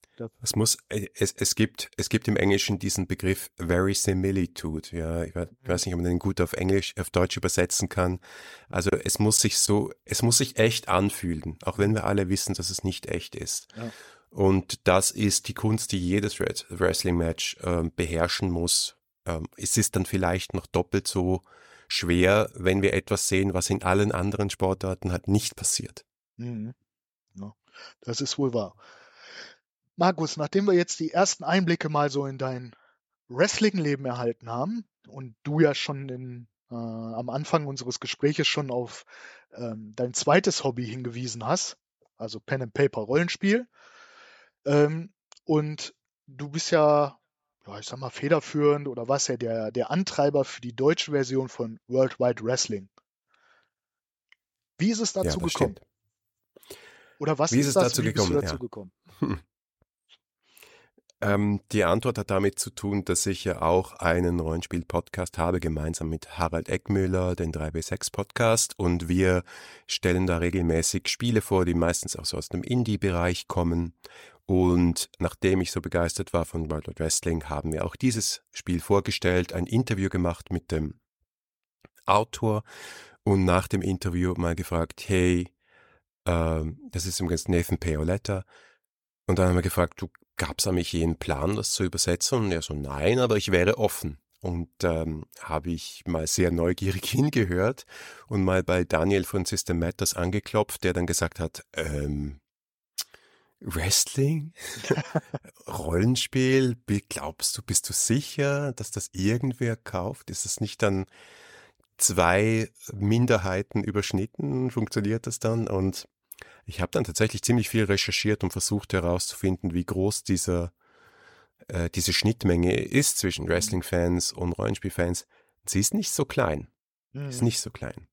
es muss, äh, es, es gibt, es gibt im Englischen diesen Begriff Verisimilitude. Ja, ich weiß nicht, ob man den gut auf Englisch, auf Deutsch übersetzen kann. Also es muss sich so, es muss sich echt anfühlen, auch wenn wir alle wissen, dass es nicht echt ist. Ja. Und das ist die Kunst, die jedes Wrestling-Match ähm, beherrschen muss. Ähm, es ist dann vielleicht noch doppelt so schwer, wenn wir etwas sehen, was in allen anderen Sportarten halt nicht passiert. Mhm. Ja, das ist wohl wahr. Markus, nachdem wir jetzt die ersten Einblicke mal so in dein Wrestling-Leben erhalten haben und du ja schon in, äh, am Anfang unseres Gespräches schon auf ähm, dein zweites Hobby hingewiesen hast, also Pen and Paper Rollenspiel, ähm, und du bist ja, ja, ich sag mal, federführend oder was ja der, der Antreiber für die deutsche Version von Worldwide Wrestling. Wie ist es dazu ja, gekommen? Stimmt. Oder was Wie ist, ist es dazu, gekommen? dazu ja. gekommen? Ähm, die Antwort hat damit zu tun, dass ich ja auch einen Rollenspiel-Podcast habe, gemeinsam mit Harald Eckmüller, den 3B6-Podcast. Und wir stellen da regelmäßig Spiele vor, die meistens auch so aus dem Indie-Bereich kommen. Und nachdem ich so begeistert war von World of Wrestling, haben wir auch dieses Spiel vorgestellt, ein Interview gemacht mit dem Autor und nach dem Interview mal gefragt, hey, ähm, das ist übrigens Nathan Paoletta, und dann haben wir gefragt, du gab es eigentlich jeden Plan, das zu übersetzen? Und er so, nein, aber ich wäre offen. Und ähm, habe ich mal sehr neugierig hingehört und mal bei Daniel von System Matters angeklopft, der dann gesagt hat, ähm, Wrestling? Rollenspiel? Glaubst du, bist du sicher, dass das irgendwer kauft? Ist es nicht dann zwei Minderheiten überschnitten? Funktioniert das dann? Und ich habe dann tatsächlich ziemlich viel recherchiert und versucht herauszufinden, wie groß dieser, äh, diese Schnittmenge ist zwischen mhm. Wrestling-Fans und Rollenspiel-Fans. Sie ist nicht so klein. Mhm. Ist nicht so klein.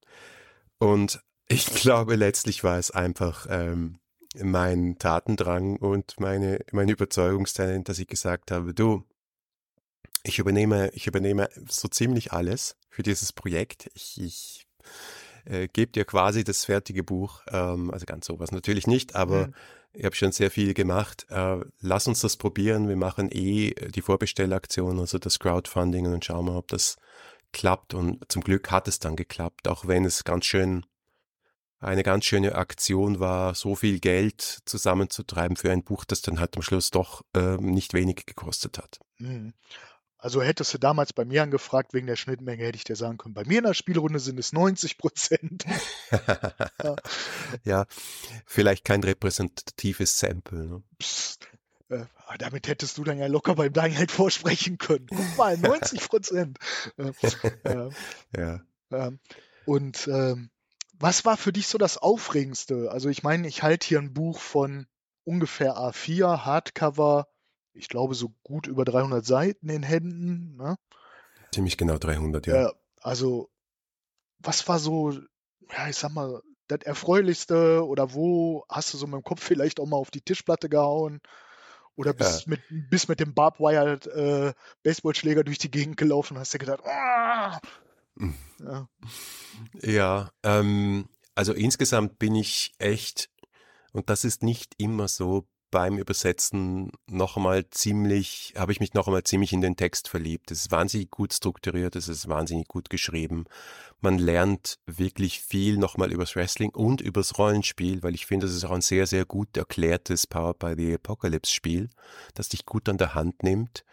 Und ich glaube, letztlich war es einfach ähm, mein Tatendrang und meine, mein Überzeugungstalent, dass ich gesagt habe, du, ich übernehme, ich übernehme so ziemlich alles für dieses Projekt. Ich, ich äh, gebe dir quasi das fertige Buch. Ähm, also ganz sowas natürlich nicht, aber mhm. ich habe schon sehr viel gemacht. Äh, lass uns das probieren. Wir machen eh die Vorbestellaktion, also das Crowdfunding und schauen mal, ob das klappt. Und zum Glück hat es dann geklappt, auch wenn es ganz schön eine ganz schöne Aktion war, so viel Geld zusammenzutreiben für ein Buch, das dann halt am Schluss doch äh, nicht wenig gekostet hat. Mhm. Also hättest du damals bei mir angefragt wegen der Schnittmenge, hätte ich dir sagen können, bei mir in der Spielrunde sind es 90 Prozent. ja. ja. vielleicht kein repräsentatives Sample. Ne? Psst, äh, damit hättest du dann ja locker beim Daniel vorsprechen können. Guck mal, 90 Prozent. äh, äh, ja. Ähm, und ähm, was war für dich so das Aufregendste? Also ich meine, ich halte hier ein Buch von ungefähr A4, Hardcover, ich glaube, so gut über 300 Seiten in Händen. Ne? Ziemlich genau 300, ja. ja. Also, was war so, ja, ich sag mal, das Erfreulichste oder wo hast du so mit dem Kopf vielleicht auch mal auf die Tischplatte gehauen? Oder bist, ja. mit, bist mit dem Barbwire äh, Baseballschläger durch die Gegend gelaufen und hast dir gedacht, ah! Ja, ja ähm, also insgesamt bin ich echt, und das ist nicht immer so beim Übersetzen noch einmal ziemlich, habe ich mich noch einmal ziemlich in den Text verliebt. Es ist wahnsinnig gut strukturiert, es ist wahnsinnig gut geschrieben. Man lernt wirklich viel nochmal übers Wrestling und übers Rollenspiel, weil ich finde, es ist auch ein sehr, sehr gut erklärtes Power by the Apocalypse Spiel, das dich gut an der Hand nimmt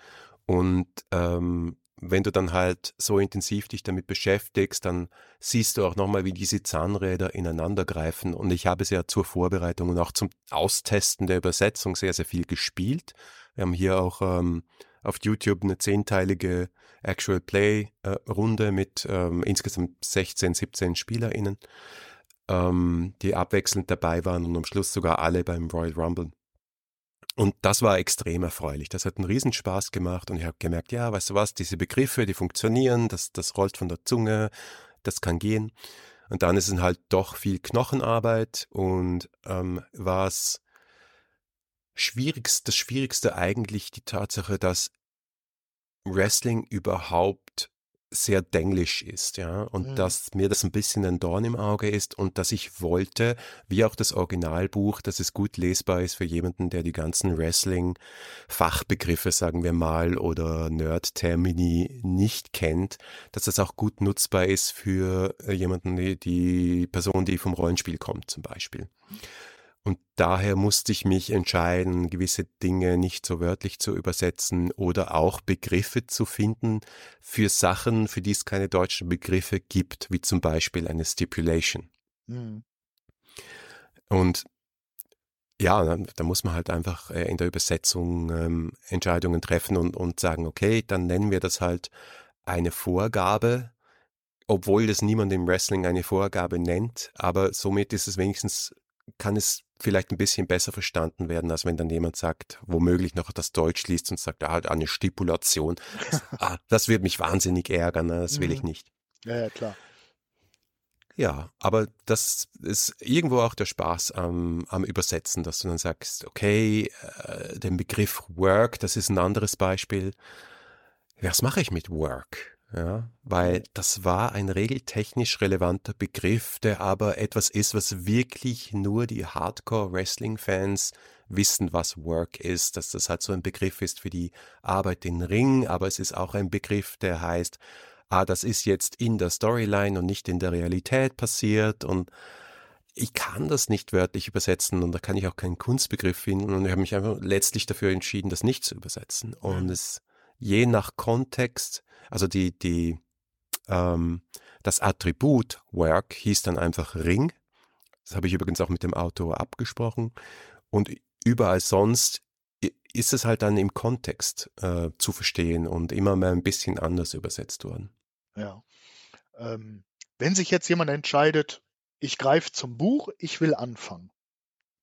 und ähm, wenn du dann halt so intensiv dich damit beschäftigst, dann siehst du auch nochmal, wie diese Zahnräder ineinander greifen. Und ich habe es ja zur Vorbereitung und auch zum Austesten der Übersetzung sehr, sehr viel gespielt. Wir haben hier auch ähm, auf YouTube eine zehnteilige Actual Play äh, mit ähm, insgesamt 16, 17 SpielerInnen, ähm, die abwechselnd dabei waren und am Schluss sogar alle beim Royal Rumble. Und das war extrem erfreulich. Das hat einen Riesenspaß gemacht und ich habe gemerkt, ja, weißt du was, diese Begriffe, die funktionieren, das, das rollt von der Zunge, das kann gehen. Und dann ist es halt doch viel Knochenarbeit und ähm, was schwierigst, das Schwierigste eigentlich die Tatsache, dass Wrestling überhaupt sehr denglisch ist, ja, und mhm. dass mir das ein bisschen ein Dorn im Auge ist und dass ich wollte, wie auch das Originalbuch, dass es gut lesbar ist für jemanden, der die ganzen Wrestling-Fachbegriffe, sagen wir mal, oder Nerd-Termini nicht kennt, dass das auch gut nutzbar ist für äh, jemanden, die, die Person, die vom Rollenspiel kommt, zum Beispiel. Und daher musste ich mich entscheiden, gewisse Dinge nicht so wörtlich zu übersetzen oder auch Begriffe zu finden für Sachen, für die es keine deutschen Begriffe gibt, wie zum Beispiel eine Stipulation. Mhm. Und ja, da muss man halt einfach äh, in der Übersetzung ähm, Entscheidungen treffen und, und sagen, okay, dann nennen wir das halt eine Vorgabe, obwohl das niemand im Wrestling eine Vorgabe nennt, aber somit ist es wenigstens kann es vielleicht ein bisschen besser verstanden werden, als wenn dann jemand sagt, womöglich noch das Deutsch liest und sagt, ah, eine Stipulation. Das, ah, das wird mich wahnsinnig ärgern, ne? das will ich mhm. nicht. Ja, ja, klar. Ja, aber das ist irgendwo auch der Spaß am, am Übersetzen, dass du dann sagst, okay, äh, den Begriff Work, das ist ein anderes Beispiel. Was mache ich mit Work? Ja, weil das war ein regeltechnisch relevanter Begriff, der aber etwas ist, was wirklich nur die Hardcore-Wrestling-Fans wissen, was Work ist, dass das halt so ein Begriff ist für die Arbeit in Ring, aber es ist auch ein Begriff, der heißt, ah, das ist jetzt in der Storyline und nicht in der Realität passiert und ich kann das nicht wörtlich übersetzen und da kann ich auch keinen Kunstbegriff finden und ich habe mich einfach letztlich dafür entschieden, das nicht zu übersetzen. Und es je nach Kontext also die, die, ähm, das Attribut Work hieß dann einfach Ring. Das habe ich übrigens auch mit dem Autor abgesprochen. Und überall sonst ist es halt dann im Kontext äh, zu verstehen und immer mehr ein bisschen anders übersetzt worden. Ja. Ähm, wenn sich jetzt jemand entscheidet, ich greife zum Buch, ich will anfangen.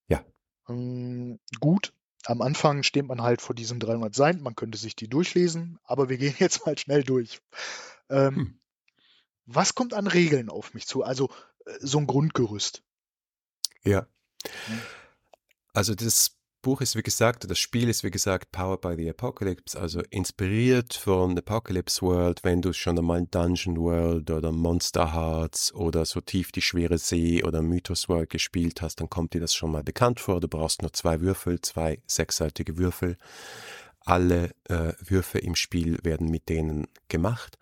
Ja. Ähm, gut, am Anfang steht man halt vor diesen 300 Seiten, man könnte sich die durchlesen, aber wir gehen jetzt mal schnell durch. Ähm, hm. Was kommt an Regeln auf mich zu? Also äh, so ein Grundgerüst. Ja. Also das Buch ist wie gesagt, das Spiel ist wie gesagt Powered by the Apocalypse, also inspiriert von Apocalypse World, wenn du schon einmal Dungeon World oder Monster Hearts oder so tief die schwere See oder Mythos World gespielt hast, dann kommt dir das schon mal bekannt vor. Du brauchst nur zwei Würfel, zwei sechsseitige Würfel. Alle äh, Würfe im Spiel werden mit denen gemacht.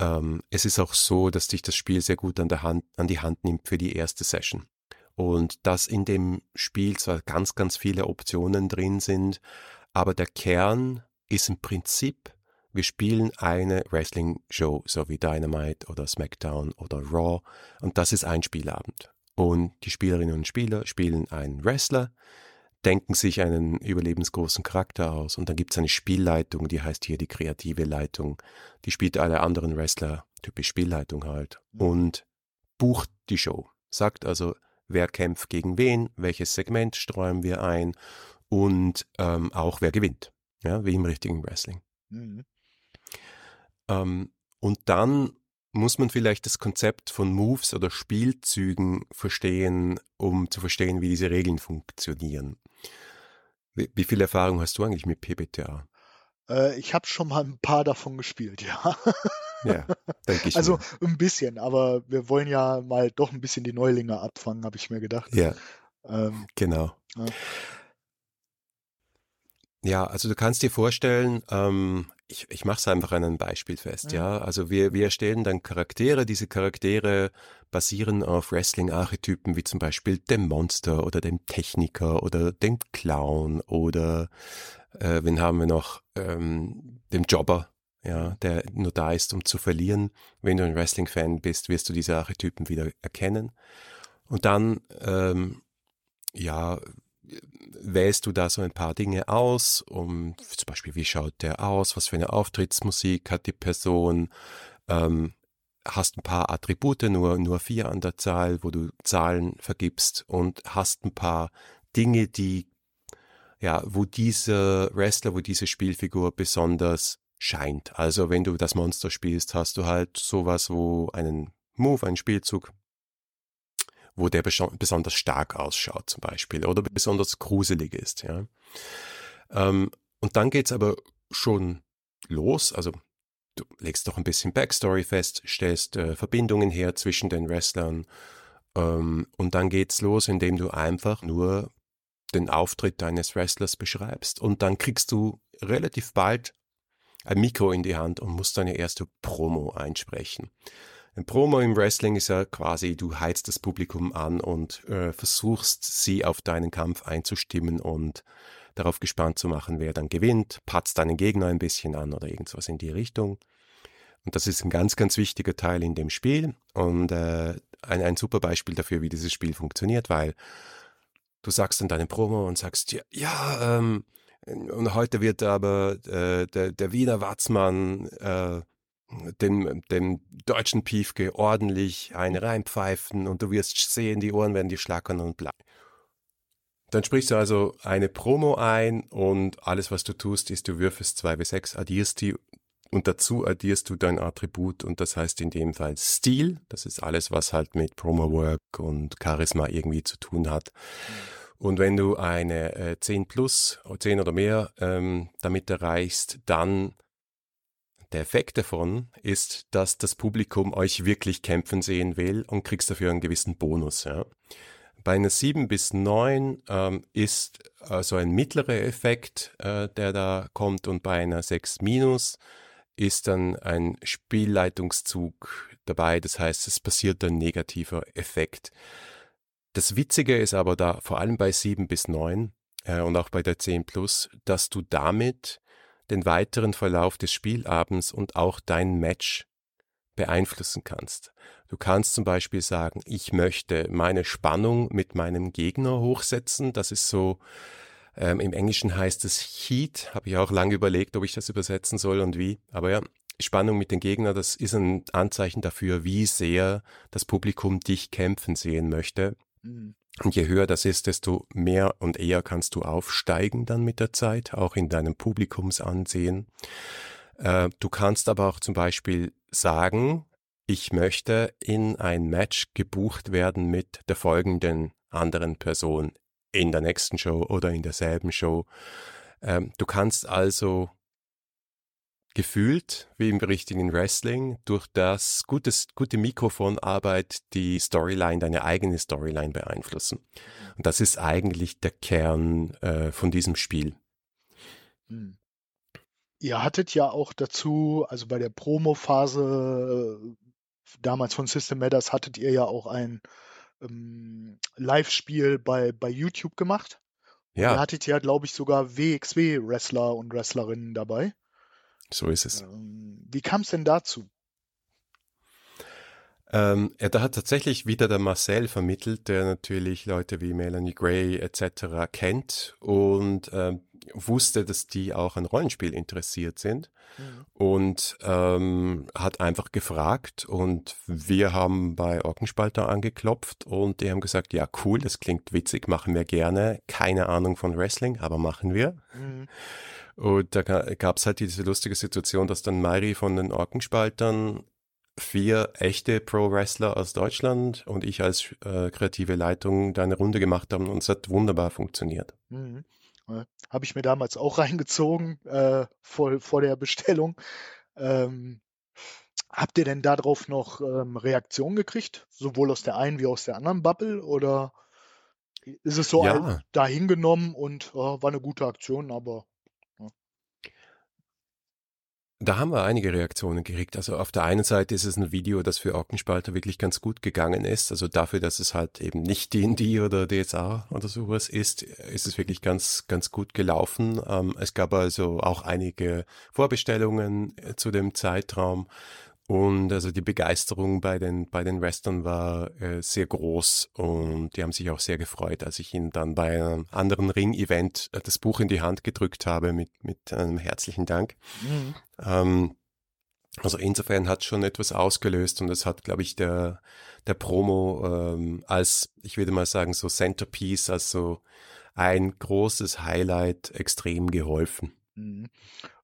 Ähm, es ist auch so, dass dich das Spiel sehr gut an, Hand, an die Hand nimmt für die erste Session und dass in dem Spiel zwar ganz, ganz viele Optionen drin sind, aber der Kern ist im Prinzip, wir spielen eine Wrestling-Show, so wie Dynamite oder SmackDown oder Raw, und das ist ein Spielabend. Und die Spielerinnen und Spieler spielen einen Wrestler, denken sich einen überlebensgroßen Charakter aus und dann gibt es eine Spielleitung, die heißt hier die kreative Leitung. Die spielt alle anderen Wrestler, typisch Spielleitung halt, mhm. und bucht die Show. Sagt also, wer kämpft gegen wen, welches Segment streuen wir ein und ähm, auch wer gewinnt, ja, wie im richtigen Wrestling. Mhm. Ähm, und dann muss man vielleicht das Konzept von Moves oder Spielzügen verstehen, um zu verstehen, wie diese Regeln funktionieren. Wie, wie viel Erfahrung hast du eigentlich mit PBTA? Äh, ich habe schon mal ein paar davon gespielt, ja. Ja, denke ich. Also mir. ein bisschen, aber wir wollen ja mal doch ein bisschen die Neulinge abfangen, habe ich mir gedacht. Ja. Ähm, genau. Ja. ja. also du kannst dir vorstellen, ähm, ich, ich mache es einfach an einem Beispiel fest, ja. ja. Also wir, wir erstellen dann Charaktere, diese Charaktere basieren auf Wrestling-Archetypen wie zum Beispiel dem Monster oder dem Techniker oder dem Clown oder äh, wen haben wir noch? Ähm, dem Jobber, ja, der nur da ist, um zu verlieren. Wenn du ein Wrestling-Fan bist, wirst du diese Archetypen wieder erkennen. Und dann, ähm, ja, wählst du da so ein paar Dinge aus, um zum Beispiel, wie schaut der aus, was für eine Auftrittsmusik hat die Person, ähm, hast ein paar Attribute, nur, nur vier an der Zahl, wo du Zahlen vergibst und hast ein paar Dinge, die ja, wo dieser Wrestler, wo diese Spielfigur besonders scheint. Also wenn du das Monster spielst, hast du halt sowas, wo einen Move, einen Spielzug, wo der besonders stark ausschaut zum Beispiel oder besonders gruselig ist. Ja. Ähm, und dann geht's aber schon los. Also du legst doch ein bisschen Backstory fest, stellst äh, Verbindungen her zwischen den Wrestlern ähm, und dann geht's los, indem du einfach nur den Auftritt deines Wrestlers beschreibst und dann kriegst du relativ bald ein Mikro in die Hand und musst deine erste Promo einsprechen. Ein Promo im Wrestling ist ja quasi, du heizt das Publikum an und äh, versuchst sie auf deinen Kampf einzustimmen und darauf gespannt zu machen, wer dann gewinnt, patzt deinen Gegner ein bisschen an oder irgendwas in die Richtung. Und das ist ein ganz, ganz wichtiger Teil in dem Spiel und äh, ein, ein super Beispiel dafür, wie dieses Spiel funktioniert, weil du sagst dann deine Promo und sagst, ja, ja ähm, und heute wird aber äh, der, der Wiener Watzmann äh, dem, dem deutschen Piefke ordentlich eine reinpfeifen und du wirst sehen, die Ohren werden dir schlackern und bla. Dann sprichst du also eine Promo ein und alles, was du tust, ist, du würfest zwei bis sechs, addierst die und dazu addierst du dein Attribut und das heißt in dem Fall Stil. Das ist alles, was halt mit Promo-Work und Charisma irgendwie zu tun hat. Und wenn du eine äh, 10 plus, 10 oder mehr ähm, damit erreichst, dann der Effekt davon ist, dass das Publikum euch wirklich kämpfen sehen will und kriegst dafür einen gewissen Bonus. Ja. Bei einer 7 bis 9 ähm, ist also ein mittlerer Effekt, äh, der da kommt und bei einer 6 minus ist dann ein Spielleitungszug dabei. Das heißt, es passiert ein negativer Effekt. Das Witzige ist aber da, vor allem bei 7 bis 9 äh, und auch bei der 10 plus, dass du damit den weiteren Verlauf des Spielabends und auch dein Match beeinflussen kannst. Du kannst zum Beispiel sagen, ich möchte meine Spannung mit meinem Gegner hochsetzen. Das ist so, ähm, im Englischen heißt es Heat. Habe ich auch lange überlegt, ob ich das übersetzen soll und wie. Aber ja, Spannung mit dem Gegner, das ist ein Anzeichen dafür, wie sehr das Publikum dich kämpfen sehen möchte. Mhm. Und je höher das ist, desto mehr und eher kannst du aufsteigen dann mit der Zeit, auch in deinem Publikumsansehen. Äh, du kannst aber auch zum Beispiel sagen, ich möchte in ein Match gebucht werden mit der folgenden anderen Person in der nächsten Show oder in derselben Show. Ähm, du kannst also gefühlt, wie im richtigen Wrestling, durch das gutes, gute Mikrofonarbeit die Storyline, deine eigene Storyline beeinflussen. Und das ist eigentlich der Kern äh, von diesem Spiel. Hm. Ihr hattet ja auch dazu, also bei der Promo-Phase äh, damals von System Matters, hattet ihr ja auch ein ähm, Live-Spiel bei, bei YouTube gemacht. Ja. Da hattet ihr, glaube ich, sogar WXW-Wrestler und Wrestlerinnen dabei. So ist es. Ähm, wie kam es denn dazu? Ähm, ja, da hat tatsächlich wieder der Marcel vermittelt, der natürlich Leute wie Melanie Gray etc. kennt und ähm, wusste, dass die auch an Rollenspiel interessiert sind mhm. und ähm, hat einfach gefragt und wir haben bei Orkenspalter angeklopft und die haben gesagt, ja cool, das klingt witzig, machen wir gerne, keine Ahnung von Wrestling, aber machen wir. Mhm. Und da gab es halt diese lustige Situation, dass dann Mairi von den Orkenspaltern vier echte Pro-Wrestler aus Deutschland und ich als äh, kreative Leitung da eine Runde gemacht haben und es hat wunderbar funktioniert. Mhm. Habe ich mir damals auch reingezogen äh, vor, vor der Bestellung. Ähm, habt ihr denn darauf noch ähm, Reaktionen gekriegt? Sowohl aus der einen wie aus der anderen Bubble? Oder ist es so ja. dahingenommen und oh, war eine gute Aktion, aber da haben wir einige Reaktionen gekriegt. Also auf der einen Seite ist es ein Video, das für Orkenspalter wirklich ganz gut gegangen ist. Also dafür, dass es halt eben nicht D&D oder DSA oder sowas ist, ist es wirklich ganz, ganz gut gelaufen. Ähm, es gab also auch einige Vorbestellungen äh, zu dem Zeitraum und also die Begeisterung bei den, bei den Western war äh, sehr groß und die haben sich auch sehr gefreut, als ich ihnen dann bei einem anderen Ring-Event äh, das Buch in die Hand gedrückt habe mit, mit einem herzlichen Dank. Mhm. Ähm, also insofern hat schon etwas ausgelöst und es hat, glaube ich, der, der Promo ähm, als, ich würde mal sagen, so Centerpiece, als so ein großes Highlight extrem geholfen.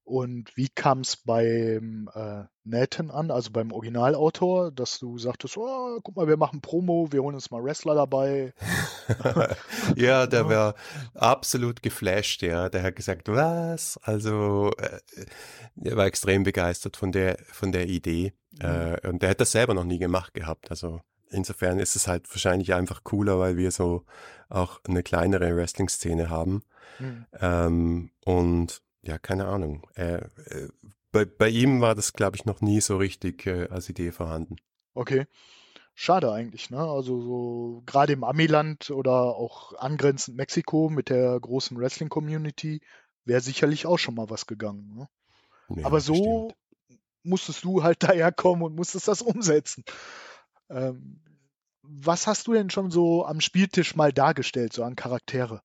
Und wie kam es beim äh, Nathan an, also beim Originalautor, dass du sagtest, oh, guck mal, wir machen Promo, wir holen uns mal Wrestler dabei. ja, der war absolut geflasht, ja. Der hat gesagt, was? Also, äh, er war extrem begeistert von der, von der Idee. Mhm. Äh, und der hat das selber noch nie gemacht gehabt. Also, insofern ist es halt wahrscheinlich einfach cooler, weil wir so auch eine kleinere Wrestling-Szene haben. Mhm. Ähm, und ja, keine Ahnung. Äh, äh, bei, bei ihm war das, glaube ich, noch nie so richtig äh, als Idee vorhanden. Okay. Schade eigentlich, ne? Also so gerade im Amiland oder auch angrenzend Mexiko mit der großen Wrestling-Community wäre sicherlich auch schon mal was gegangen. Ne? Ja, Aber so bestimmt. musstest du halt daherkommen und musstest das umsetzen. Ähm, was hast du denn schon so am Spieltisch mal dargestellt, so an Charaktere?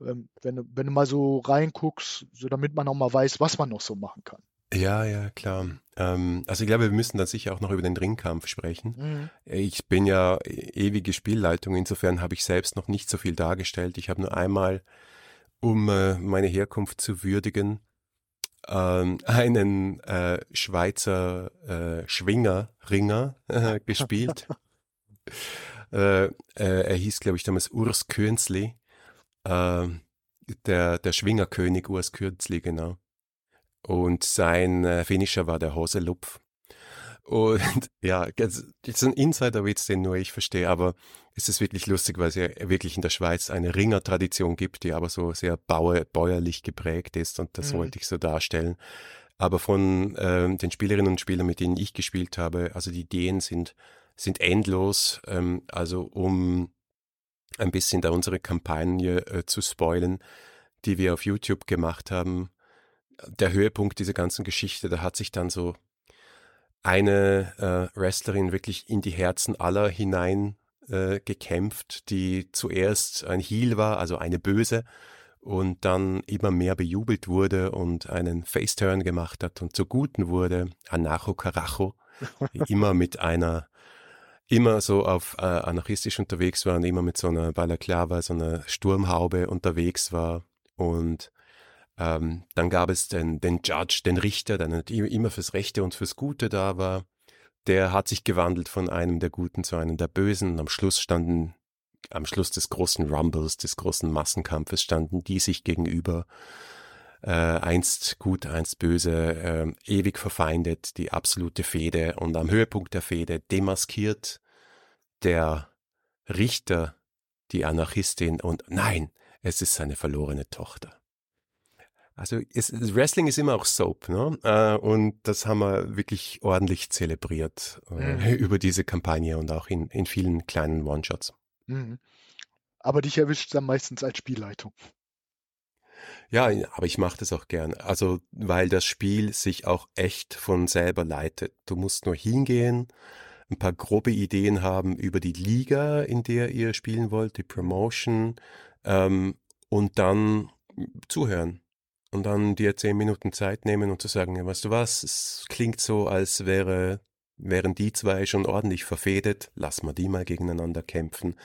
Ähm, wenn, wenn du mal so reinguckst, so damit man auch mal weiß, was man noch so machen kann. Ja, ja, klar. Ähm, also ich glaube, wir müssen dann sicher auch noch über den Ringkampf sprechen. Mhm. Ich bin ja ewige Spielleitung, insofern habe ich selbst noch nicht so viel dargestellt. Ich habe nur einmal, um äh, meine Herkunft zu würdigen, ähm, einen äh, Schweizer äh, Schwingerringer äh, gespielt. Äh, äh, er hieß, glaube ich, damals Urs Könzli äh, der, der Schwingerkönig Urs Kürzli, genau. Und sein äh, Finisher war der Hoselupf. Und ja, das ist ein Insider-Witz, den nur ich verstehe, aber es ist wirklich lustig, weil es ja wirklich in der Schweiz eine Ringertradition gibt, die aber so sehr bauer, bäuerlich geprägt ist und das mhm. wollte ich so darstellen. Aber von ähm, den Spielerinnen und Spielern, mit denen ich gespielt habe, also die Ideen sind, sind endlos. Ähm, also um ein bisschen da unsere Kampagne äh, zu spoilen, die wir auf YouTube gemacht haben. Der Höhepunkt dieser ganzen Geschichte, da hat sich dann so eine äh, Wrestlerin wirklich in die Herzen aller hinein äh, gekämpft, die zuerst ein Heel war, also eine Böse, und dann immer mehr bejubelt wurde und einen Faceturn gemacht hat und zur Guten wurde, Anacho Carajo, immer mit einer immer so auf äh, anarchistisch unterwegs war und immer mit so einer Balaklava, so einer Sturmhaube unterwegs war. Und ähm, dann gab es den, den Judge, den Richter, der immer fürs Rechte und fürs Gute da war. Der hat sich gewandelt von einem der Guten zu einem der Bösen. Und am Schluss standen, am Schluss des großen Rumbles, des großen Massenkampfes, standen die sich gegenüber äh, einst gut, einst böse, äh, ewig verfeindet, die absolute Fehde und am Höhepunkt der Fehde demaskiert der Richter die Anarchistin und nein, es ist seine verlorene Tochter. Also es, Wrestling ist immer auch Soap, ne? Äh, und das haben wir wirklich ordentlich zelebriert äh, mhm. über diese Kampagne und auch in, in vielen kleinen One-Shots. Mhm. Aber dich erwischt dann meistens als Spielleitung. Ja, aber ich mache das auch gern. Also, weil das Spiel sich auch echt von selber leitet. Du musst nur hingehen, ein paar grobe Ideen haben über die Liga, in der ihr spielen wollt, die Promotion, ähm, und dann zuhören. Und dann dir zehn Minuten Zeit nehmen und zu sagen, ja, weißt du was, es klingt so, als wäre, wären die zwei schon ordentlich verfedet, lass mal die mal gegeneinander kämpfen.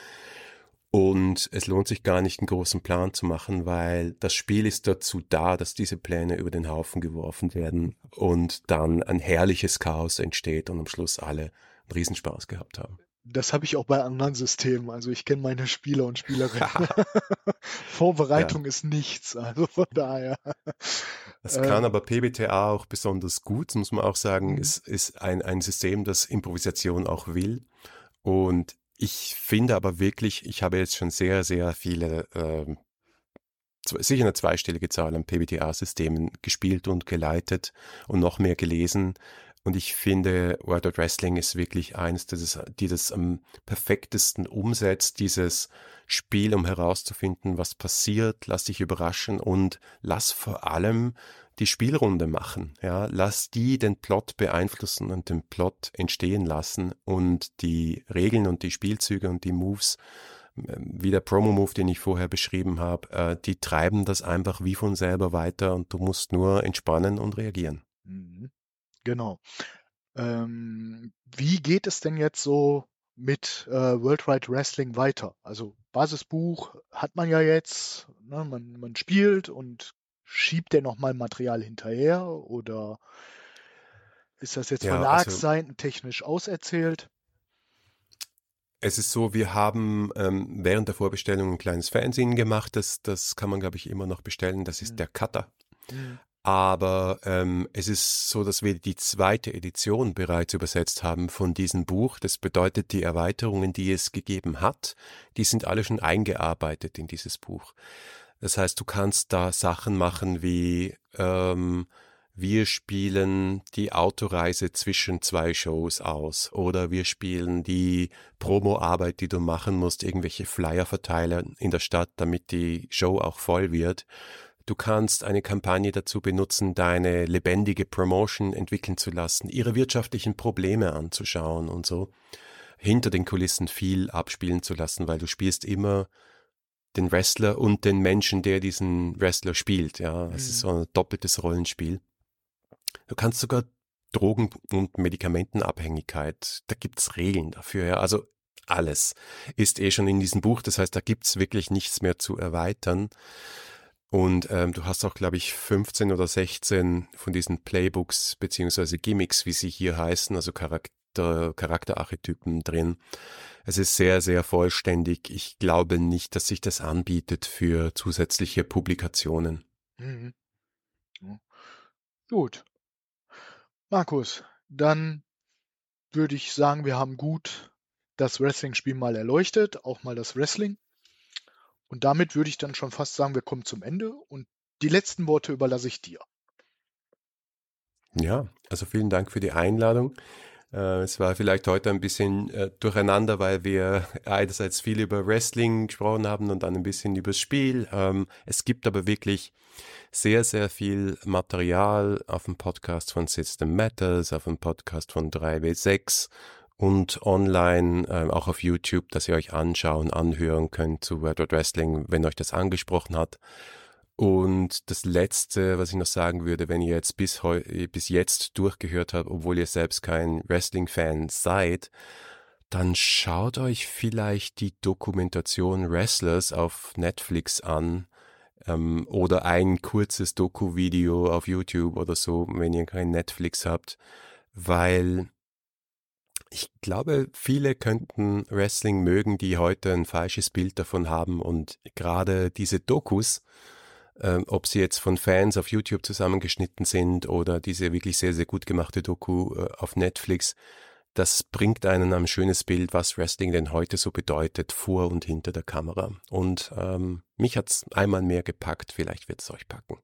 Und es lohnt sich gar nicht, einen großen Plan zu machen, weil das Spiel ist dazu da, dass diese Pläne über den Haufen geworfen werden und dann ein herrliches Chaos entsteht und am Schluss alle einen Riesenspaß gehabt haben. Das habe ich auch bei anderen Systemen. Also ich kenne meine Spieler und Spielerinnen. Vorbereitung ja. ist nichts. Also von daher. Das kann äh, aber PBTA auch besonders gut, muss man auch sagen. Mhm. Es ist ein, ein System, das Improvisation auch will. Und ich finde aber wirklich, ich habe jetzt schon sehr, sehr viele, äh, sicher eine zweistellige Zahl an PBTA-Systemen gespielt und geleitet und noch mehr gelesen. Und ich finde, World of Wrestling ist wirklich eines, das, die das am perfektesten umsetzt, dieses Spiel, um herauszufinden, was passiert, lass dich überraschen und lass vor allem die Spielrunde machen. Ja, lass die den Plot beeinflussen und den Plot entstehen lassen und die Regeln und die Spielzüge und die Moves, ähm, wie der Promo-Move, den ich vorher beschrieben habe, äh, die treiben das einfach wie von selber weiter und du musst nur entspannen und reagieren. Mhm. Genau. Ähm, wie geht es denn jetzt so mit äh, World Wide Wrestling weiter? Also Basisbuch hat man ja jetzt, ne, man, man spielt und schiebt der nochmal Material hinterher oder ist das jetzt Ja, also Verlagsseiten technisch auserzählt? es ist so, wir haben ähm, während der Vorbestellung ein kleines Fernsehen gemacht. Das, das kann man, glaube ich, immer noch bestellen. Das ist Hm. der Cutter. Hm. Aber ähm, es ist so, dass wir die zweite Edition bereits übersetzt haben von diesem Buch. Das bedeutet, die Erweiterungen, die es gegeben hat, die sind alle schon eingearbeitet in dieses Buch. Das heißt, du kannst da Sachen machen wie ähm, wir spielen die Autoreise zwischen zwei Shows aus oder wir spielen die Promoarbeit, die du machen musst, irgendwelche Flyer verteilen in der Stadt, damit die Show auch voll wird. Du kannst eine Kampagne dazu benutzen, deine lebendige Promotion entwickeln zu lassen, ihre wirtschaftlichen Probleme anzuschauen und so hinter den Kulissen viel abspielen zu lassen, weil du spielst immer den Wrestler und den Menschen, der diesen Wrestler spielt. Ja, es ist Mhm. so ein doppeltes Rollenspiel. Du kannst sogar Drogen- und Medikamentenabhängigkeit, da gibt's Regeln dafür. Ja, also alles ist eh schon in diesem Buch. Das heißt, da gibt's wirklich nichts mehr zu erweitern. Und ähm, du hast auch, glaube ich, 15 oder 16 von diesen Playbooks beziehungsweise Gimmicks, wie sie hier heißen, also Charakter, Charakterarchetypen drin. Es ist sehr, sehr vollständig. Ich glaube nicht, dass sich das anbietet für zusätzliche Publikationen. Mhm. Ja. Gut. Markus, dann würde ich sagen, wir haben gut das Wrestling-Spiel mal erleuchtet, auch mal das Wrestling. Und damit würde ich dann schon fast sagen, wir kommen zum Ende und die letzten Worte überlasse ich dir. Ja, also vielen Dank für die Einladung. Äh, es war vielleicht heute ein bisschen äh, durcheinander, weil wir einerseits viel über Wrestling gesprochen haben und dann ein bisschen über das Spiel. Ähm, es gibt aber wirklich sehr, sehr viel Material auf dem Podcast von System Matters, auf dem Podcast von 3W6 und online, äh, auch auf YouTube, dass ihr euch anschauen, anhören könnt zu World Wide Wrestling, wenn euch das angesprochen hat. Und das Letzte, was ich noch sagen würde, wenn ihr jetzt bis, bis jetzt durchgehört habt, obwohl ihr selbst kein Wrestling-Fan seid, dann schaut euch vielleicht die Dokumentation Wrestlers auf Netflix an ähm, oder ein kurzes Doku-Video auf YouTube oder so, wenn ihr kein Netflix habt, weil ich glaube, viele könnten Wrestling mögen, die heute ein falsches Bild davon haben. Und gerade diese Dokus, ähm, ob sie jetzt von Fans auf YouTube zusammengeschnitten sind oder diese wirklich sehr, sehr gut gemachte Doku äh, auf Netflix, das bringt einen ein schönes Bild, was Wrestling denn heute so bedeutet, vor und hinter der Kamera. Und ähm, mich es einmal mehr gepackt, vielleicht wird es euch packen.